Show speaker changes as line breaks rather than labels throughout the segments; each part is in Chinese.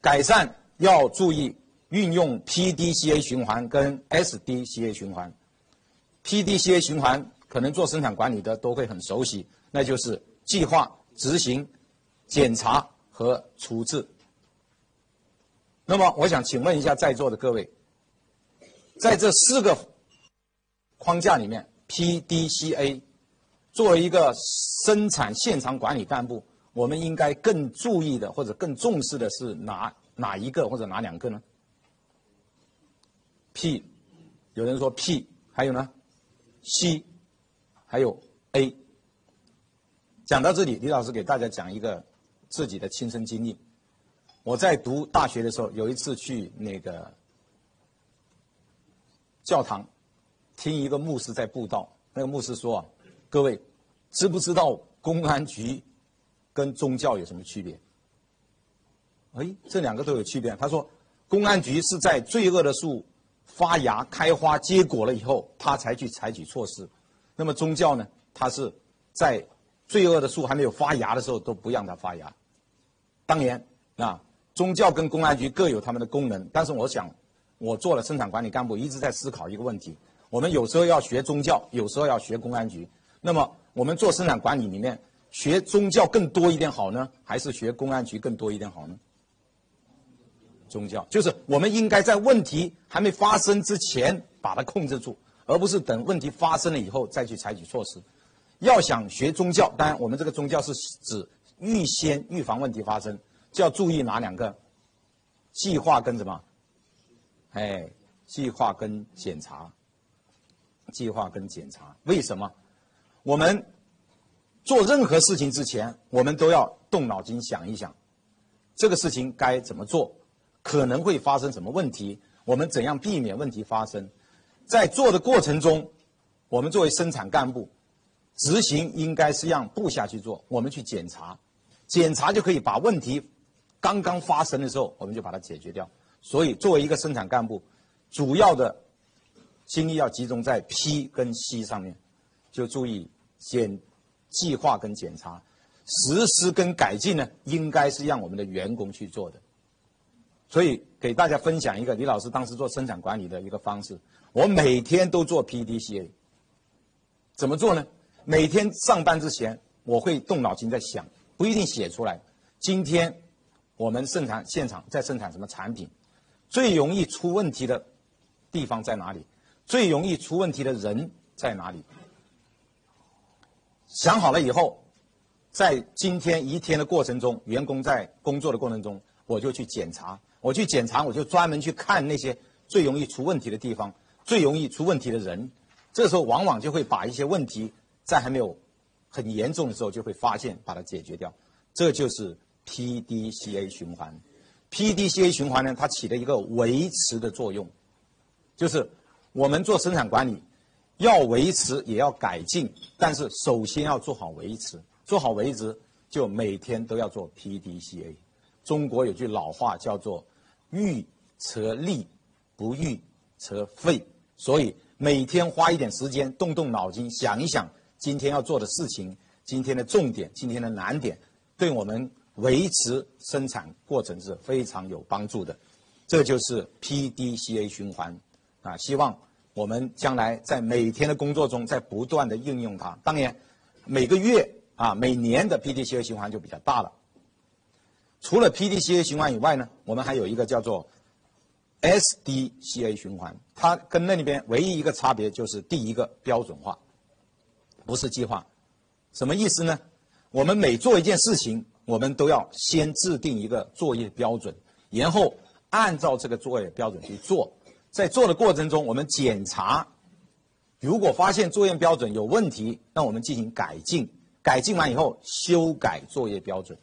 改善要注意运用 PDCA 循环跟 SDCA 循环。PDCA 循环可能做生产管理的都会很熟悉，那就是计划、执行、检查和处置。那么，我想请问一下在座的各位，在这四个框架里面，PDCA 作为一个生产现场管理干部，我们应该更注意的或者更重视的是哪哪一个或者哪两个呢？P，有人说 P，还有呢？C，还有 A。讲到这里，李老师给大家讲一个自己的亲身经历。我在读大学的时候，有一次去那个教堂听一个牧师在布道。那个牧师说：“啊，各位知不知道公安局跟宗教有什么区别？”哎，这两个都有区别。他说：“公安局是在罪恶的树发芽、开花、结果了以后，他才去采取措施。那么宗教呢？它是在罪恶的树还没有发芽的时候都不让它发芽。当年啊。”宗教跟公安局各有他们的功能，但是我想，我做了生产管理干部，一直在思考一个问题：我们有时候要学宗教，有时候要学公安局。那么，我们做生产管理里面，学宗教更多一点好呢，还是学公安局更多一点好呢？宗教就是我们应该在问题还没发生之前把它控制住，而不是等问题发生了以后再去采取措施。要想学宗教，当然我们这个宗教是指预先预防问题发生。就要注意哪两个？计划跟什么？哎，计划跟检查。计划跟检查，为什么？我们做任何事情之前，我们都要动脑筋想一想，这个事情该怎么做？可能会发生什么问题？我们怎样避免问题发生？在做的过程中，我们作为生产干部，执行应该是让部下去做，我们去检查，检查就可以把问题。刚刚发生的时候，我们就把它解决掉。所以，作为一个生产干部，主要的精力要集中在 P 跟 C 上面，就注意检计划跟检查，实施跟改进呢，应该是让我们的员工去做的。所以，给大家分享一个李老师当时做生产管理的一个方式：我每天都做 PDCA。怎么做呢？每天上班之前，我会动脑筋在想，不一定写出来。今天。我们生产现场在生产什么产品？最容易出问题的地方在哪里？最容易出问题的人在哪里？想好了以后，在今天一天的过程中，员工在工作的过程中，我就去检查。我去检查，我就专门去看那些最容易出问题的地方，最容易出问题的人。这时候往往就会把一些问题在还没有很严重的时候就会发现，把它解决掉。这就是。PDCA 循环，PDCA 循环呢，它起了一个维持的作用，就是我们做生产管理，要维持也要改进，但是首先要做好维持，做好维持就每天都要做 PDCA。中国有句老话叫做“预则立，不预则废”，所以每天花一点时间，动动脑筋，想一想今天要做的事情，今天的重点，今天的难点，对我们。维持生产过程是非常有帮助的，这就是 PDCA 循环啊！希望我们将来在每天的工作中，在不断的应用它。当然，每个月啊、每年的 PDCA 循环就比较大了。除了 PDCA 循环以外呢，我们还有一个叫做 SDCA 循环，它跟那里边唯一一个差别就是第一个标准化，不是计划。什么意思呢？我们每做一件事情。我们都要先制定一个作业标准，然后按照这个作业标准去做。在做的过程中，我们检查，如果发现作业标准有问题，那我们进行改进。改进完以后，修改作业标准。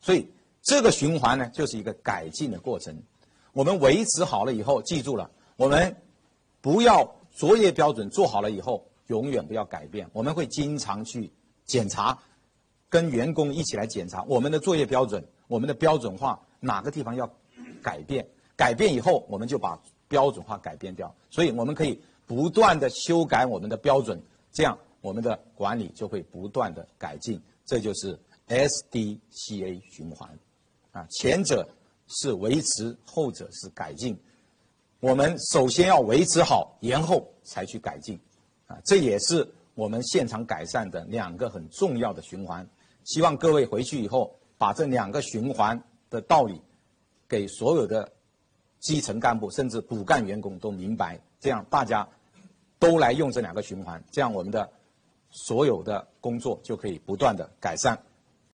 所以这个循环呢，就是一个改进的过程。我们维持好了以后，记住了，我们不要作业标准做好了以后，永远不要改变。我们会经常去检查。跟员工一起来检查我们的作业标准，我们的标准化哪个地方要改变？改变以后，我们就把标准化改变掉。所以我们可以不断的修改我们的标准，这样我们的管理就会不断的改进。这就是 SDCA 循环，啊，前者是维持，后者是改进。我们首先要维持好，然后才去改进，啊，这也是我们现场改善的两个很重要的循环。希望各位回去以后，把这两个循环的道理，给所有的基层干部甚至骨干员工都明白，这样大家都来用这两个循环，这样我们的所有的工作就可以不断的改善。